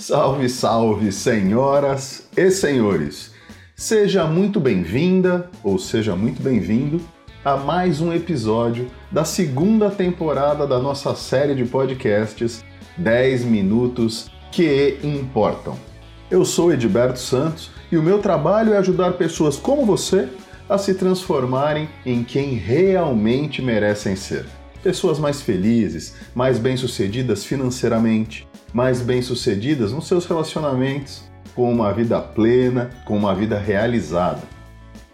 Salve, salve, senhoras e senhores! Seja muito bem-vinda ou seja muito bem-vindo a mais um episódio da segunda temporada da nossa série de podcasts 10 Minutos que Importam. Eu sou Edberto Santos e o meu trabalho é ajudar pessoas como você a se transformarem em quem realmente merecem ser. Pessoas mais felizes, mais bem-sucedidas financeiramente, mais bem-sucedidas nos seus relacionamentos, com uma vida plena, com uma vida realizada.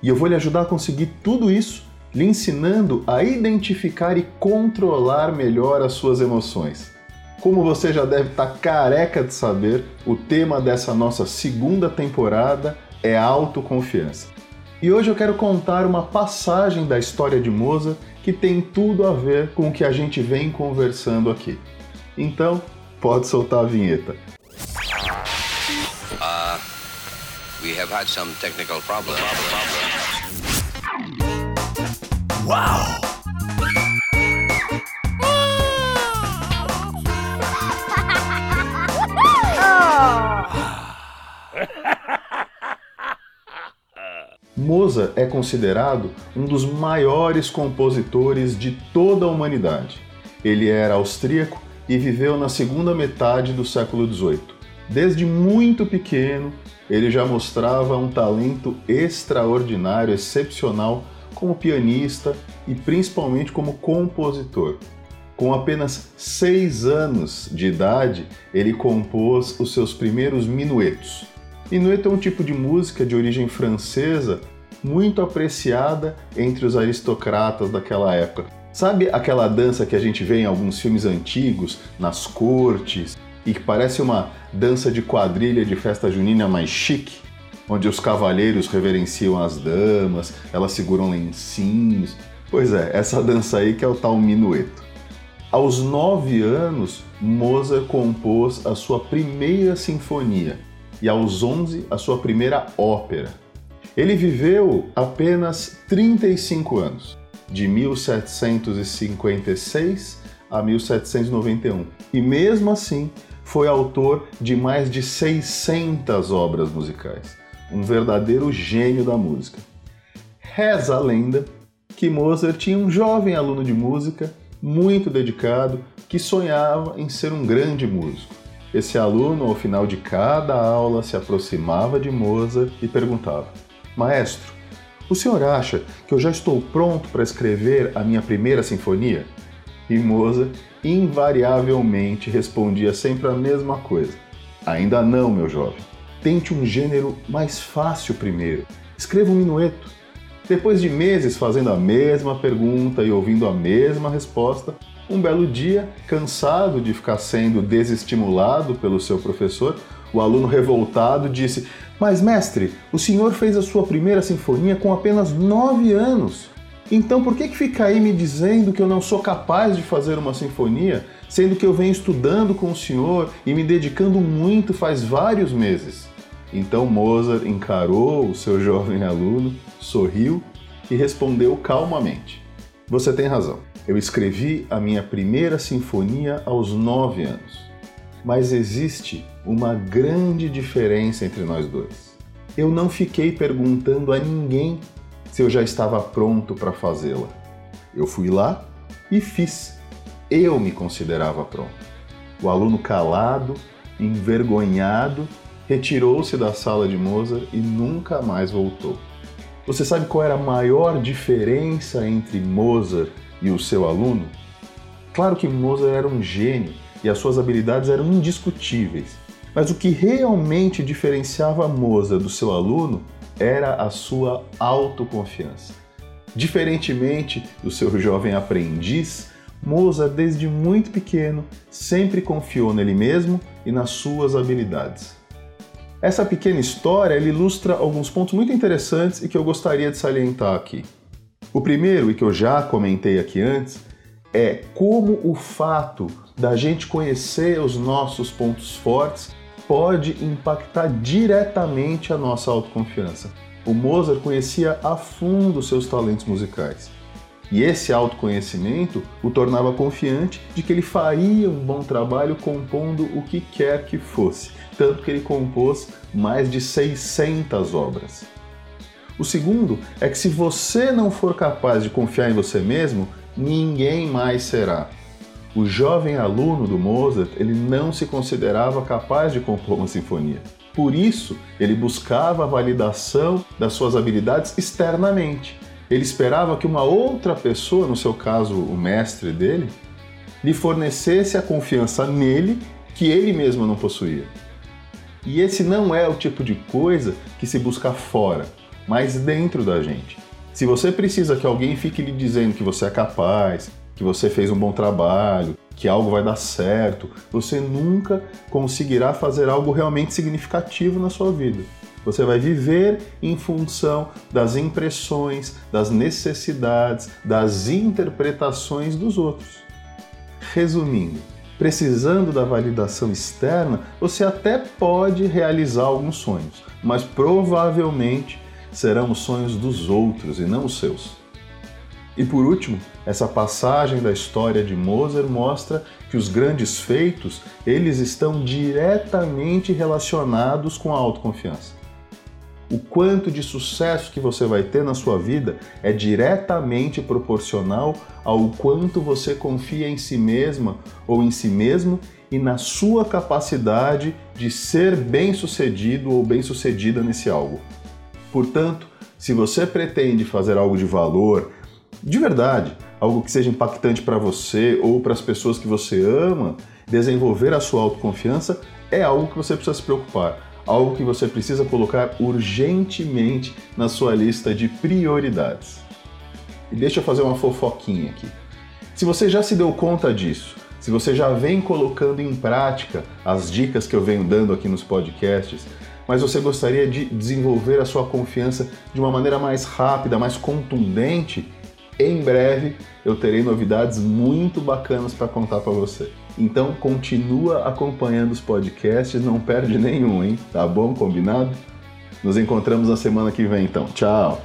E eu vou lhe ajudar a conseguir tudo isso, lhe ensinando a identificar e controlar melhor as suas emoções. Como você já deve estar careca de saber, o tema dessa nossa segunda temporada é autoconfiança. E hoje eu quero contar uma passagem da história de Mozart que tem tudo a ver com o que a gente vem conversando aqui. Então, pode soltar a vinheta. Uh, we have had some technical problems. Wow! Mozart é considerado um dos maiores compositores de toda a humanidade. Ele era austríaco e viveu na segunda metade do século XVIII. Desde muito pequeno, ele já mostrava um talento extraordinário, excepcional como pianista e principalmente como compositor. Com apenas seis anos de idade, ele compôs os seus primeiros minuetos. Minueto é um tipo de música de origem francesa muito apreciada entre os aristocratas daquela época. Sabe aquela dança que a gente vê em alguns filmes antigos, nas cortes, e que parece uma dança de quadrilha de festa junina mais chique? Onde os cavalheiros reverenciam as damas, elas seguram lencinhos. Pois é, essa dança aí que é o tal minueto. Aos nove anos, Mozart compôs a sua primeira sinfonia e aos onze a sua primeira ópera, ele viveu apenas 35 anos, de 1756 a 1791, e mesmo assim foi autor de mais de 600 obras musicais, um verdadeiro gênio da música. Reza a lenda que Mozart tinha um jovem aluno de música muito dedicado que sonhava em ser um grande músico. Esse aluno, ao final de cada aula, se aproximava de Mozart e perguntava: Maestro, o senhor acha que eu já estou pronto para escrever a minha primeira sinfonia? E Mozart invariavelmente respondia sempre a mesma coisa: Ainda não, meu jovem. Tente um gênero mais fácil primeiro. Escreva um minueto. Depois de meses fazendo a mesma pergunta e ouvindo a mesma resposta, um belo dia, cansado de ficar sendo desestimulado pelo seu professor, o aluno revoltado disse: Mas, mestre, o senhor fez a sua primeira sinfonia com apenas nove anos. Então por que, que fica aí me dizendo que eu não sou capaz de fazer uma sinfonia, sendo que eu venho estudando com o senhor e me dedicando muito faz vários meses? Então Mozart encarou o seu jovem aluno, sorriu e respondeu calmamente: Você tem razão. Eu escrevi a minha primeira sinfonia aos nove anos. Mas existe uma grande diferença entre nós dois. Eu não fiquei perguntando a ninguém se eu já estava pronto para fazê-la. Eu fui lá e fiz. Eu me considerava pronto. O aluno calado, envergonhado, retirou-se da sala de Mozart e nunca mais voltou. Você sabe qual era a maior diferença entre Mozart e o seu aluno? Claro que Mozart era um gênio e as suas habilidades eram indiscutíveis. Mas o que realmente diferenciava Mozart do seu aluno era a sua autoconfiança. Diferentemente do seu jovem aprendiz, Mozart, desde muito pequeno, sempre confiou nele mesmo e nas suas habilidades. Essa pequena história ilustra alguns pontos muito interessantes e que eu gostaria de salientar aqui. O primeiro, e que eu já comentei aqui antes, é como o fato da gente conhecer os nossos pontos fortes pode impactar diretamente a nossa autoconfiança. O Mozart conhecia a fundo seus talentos musicais. E esse autoconhecimento o tornava confiante de que ele faria um bom trabalho compondo o que quer que fosse, tanto que ele compôs mais de 600 obras. O segundo é que se você não for capaz de confiar em você mesmo, ninguém mais será. O jovem aluno do Mozart, ele não se considerava capaz de compor uma sinfonia. Por isso, ele buscava a validação das suas habilidades externamente. Ele esperava que uma outra pessoa, no seu caso o mestre dele, lhe fornecesse a confiança nele que ele mesmo não possuía. E esse não é o tipo de coisa que se busca fora, mas dentro da gente. Se você precisa que alguém fique lhe dizendo que você é capaz, que você fez um bom trabalho, que algo vai dar certo, você nunca conseguirá fazer algo realmente significativo na sua vida. Você vai viver em função das impressões, das necessidades, das interpretações dos outros. Resumindo, precisando da validação externa, você até pode realizar alguns sonhos, mas provavelmente serão os sonhos dos outros e não os seus. E por último, essa passagem da história de Mozart mostra que os grandes feitos, eles estão diretamente relacionados com a autoconfiança. O quanto de sucesso que você vai ter na sua vida é diretamente proporcional ao quanto você confia em si mesma ou em si mesmo e na sua capacidade de ser bem-sucedido ou bem-sucedida nesse algo. Portanto, se você pretende fazer algo de valor, de verdade, algo que seja impactante para você ou para as pessoas que você ama, desenvolver a sua autoconfiança é algo que você precisa se preocupar, algo que você precisa colocar urgentemente na sua lista de prioridades. E deixa eu fazer uma fofoquinha aqui. Se você já se deu conta disso, se você já vem colocando em prática as dicas que eu venho dando aqui nos podcasts, mas você gostaria de desenvolver a sua confiança de uma maneira mais rápida, mais contundente, em breve eu terei novidades muito bacanas para contar para você. Então continua acompanhando os podcasts, não perde nenhum, hein? Tá bom? Combinado? Nos encontramos na semana que vem então. Tchau!